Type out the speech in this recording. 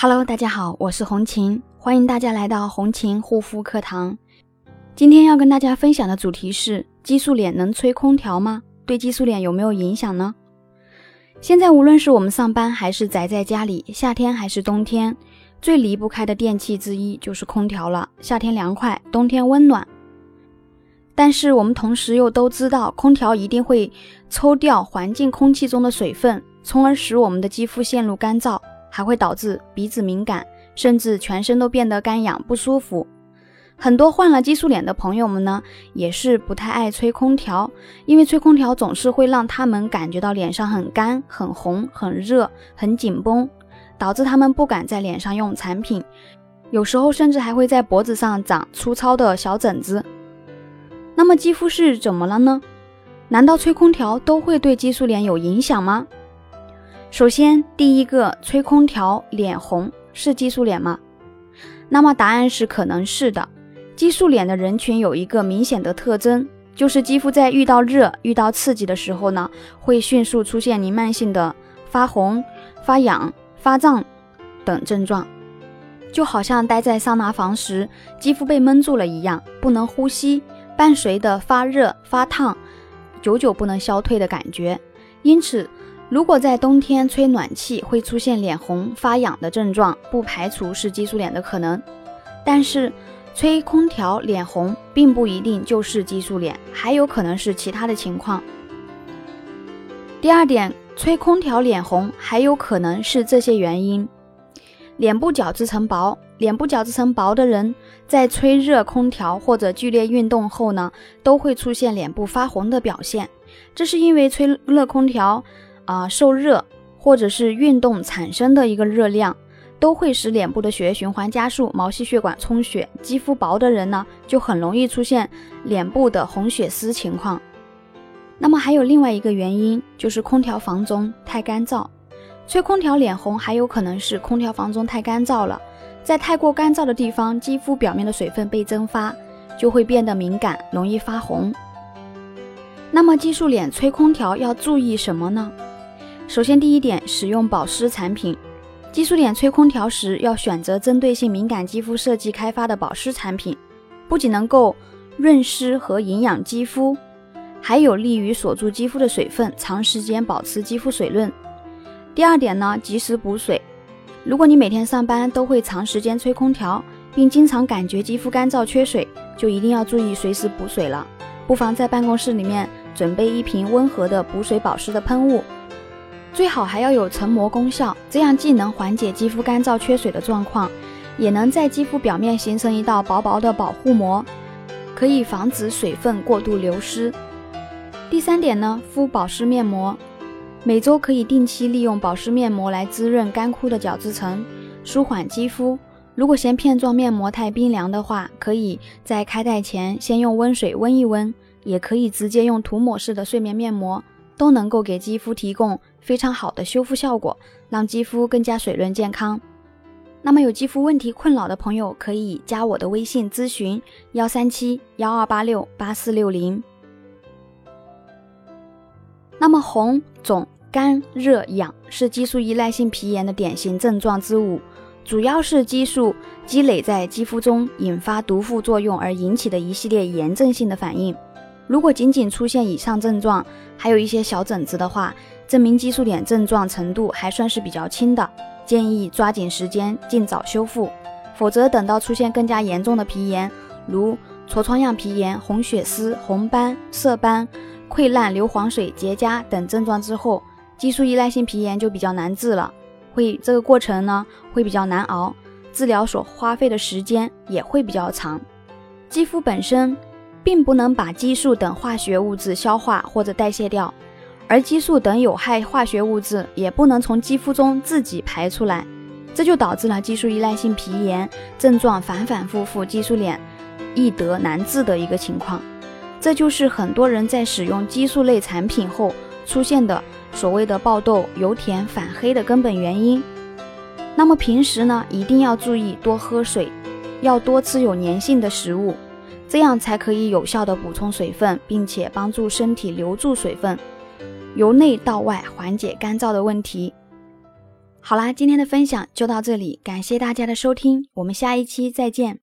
Hello，大家好，我是红琴，欢迎大家来到红琴护肤课堂。今天要跟大家分享的主题是：激素脸能吹空调吗？对激素脸有没有影响呢？现在无论是我们上班还是宅在家里，夏天还是冬天，最离不开的电器之一就是空调了。夏天凉快，冬天温暖。但是我们同时又都知道，空调一定会抽掉环境空气中的水分，从而使我们的肌肤陷入干燥。还会导致鼻子敏感，甚至全身都变得干痒不舒服。很多患了激素脸的朋友们呢，也是不太爱吹空调，因为吹空调总是会让他们感觉到脸上很干、很红、很热、很紧绷，导致他们不敢在脸上用产品，有时候甚至还会在脖子上长粗糙的小疹子。那么肌肤是怎么了呢？难道吹空调都会对激素脸有影响吗？首先，第一个，吹空调脸红是激素脸吗？那么答案是可能是的。激素脸的人群有一个明显的特征，就是肌肤在遇到热、遇到刺激的时候呢，会迅速出现弥漫性的发红、发痒、发胀等症状，就好像待在桑拿房时，肌肤被闷住了一样，不能呼吸，伴随的发热、发烫，久久不能消退的感觉。因此。如果在冬天吹暖气会出现脸红发痒的症状，不排除是激素脸的可能。但是吹空调脸红并不一定就是激素脸，还有可能是其他的情况。第二点，吹空调脸红还有可能是这些原因：脸部角质层薄，脸部角质层薄的人在吹热空调或者剧烈运动后呢，都会出现脸部发红的表现。这是因为吹热空调。啊，受热或者是运动产生的一个热量，都会使脸部的血液循环加速，毛细血管充血。肌肤薄的人呢，就很容易出现脸部的红血丝情况。那么还有另外一个原因，就是空调房中太干燥，吹空调脸红还有可能是空调房中太干燥了。在太过干燥的地方，肌肤表面的水分被蒸发，就会变得敏感，容易发红。那么激素脸吹空调要注意什么呢？首先，第一点，使用保湿产品。激素脸吹空调时，要选择针对性敏感肌肤设计开发的保湿产品，不仅能够润湿和营养肌肤，还有利于锁住肌肤的水分，长时间保持肌肤水润。第二点呢，及时补水。如果你每天上班都会长时间吹空调，并经常感觉肌肤干燥缺水，就一定要注意随时补水了。不妨在办公室里面准备一瓶温和的补水保湿的喷雾。最好还要有成膜功效，这样既能缓解肌肤干燥缺水的状况，也能在肌肤表面形成一道薄薄的保护膜，可以防止水分过度流失。第三点呢，敷保湿面膜，每周可以定期利用保湿面膜来滋润干枯的角质层，舒缓肌肤。如果嫌片状面膜太冰凉的话，可以在开袋前先用温水温一温，也可以直接用涂抹式的睡眠面膜。都能够给肌肤提供非常好的修复效果，让肌肤更加水润健康。那么有肌肤问题困扰的朋友，可以加我的微信咨询：幺三七幺二八六八四六零。那么红、肿、干、热、痒是激素依赖性皮炎的典型症状之五，主要是激素积累在肌肤中，引发毒副作用而引起的一系列炎症性的反应。如果仅仅出现以上症状，还有一些小疹子的话，证明激素脸症状程度还算是比较轻的，建议抓紧时间尽早修复。否则等到出现更加严重的皮炎，如痤疮样皮炎、红血丝、红斑、色斑、溃烂、硫磺水结痂等症状之后，激素依赖性皮炎就比较难治了，会这个过程呢会比较难熬，治疗所花费的时间也会比较长。肌肤本身。并不能把激素等化学物质消化或者代谢掉，而激素等有害化学物质也不能从肌肤中自己排出来，这就导致了激素依赖性皮炎症状反反复复，激素脸易得难治的一个情况。这就是很多人在使用激素类产品后出现的所谓的爆痘、油田、反黑的根本原因。那么平时呢，一定要注意多喝水，要多吃有粘性的食物。这样才可以有效的补充水分，并且帮助身体留住水分，由内到外缓解干燥的问题。好啦，今天的分享就到这里，感谢大家的收听，我们下一期再见。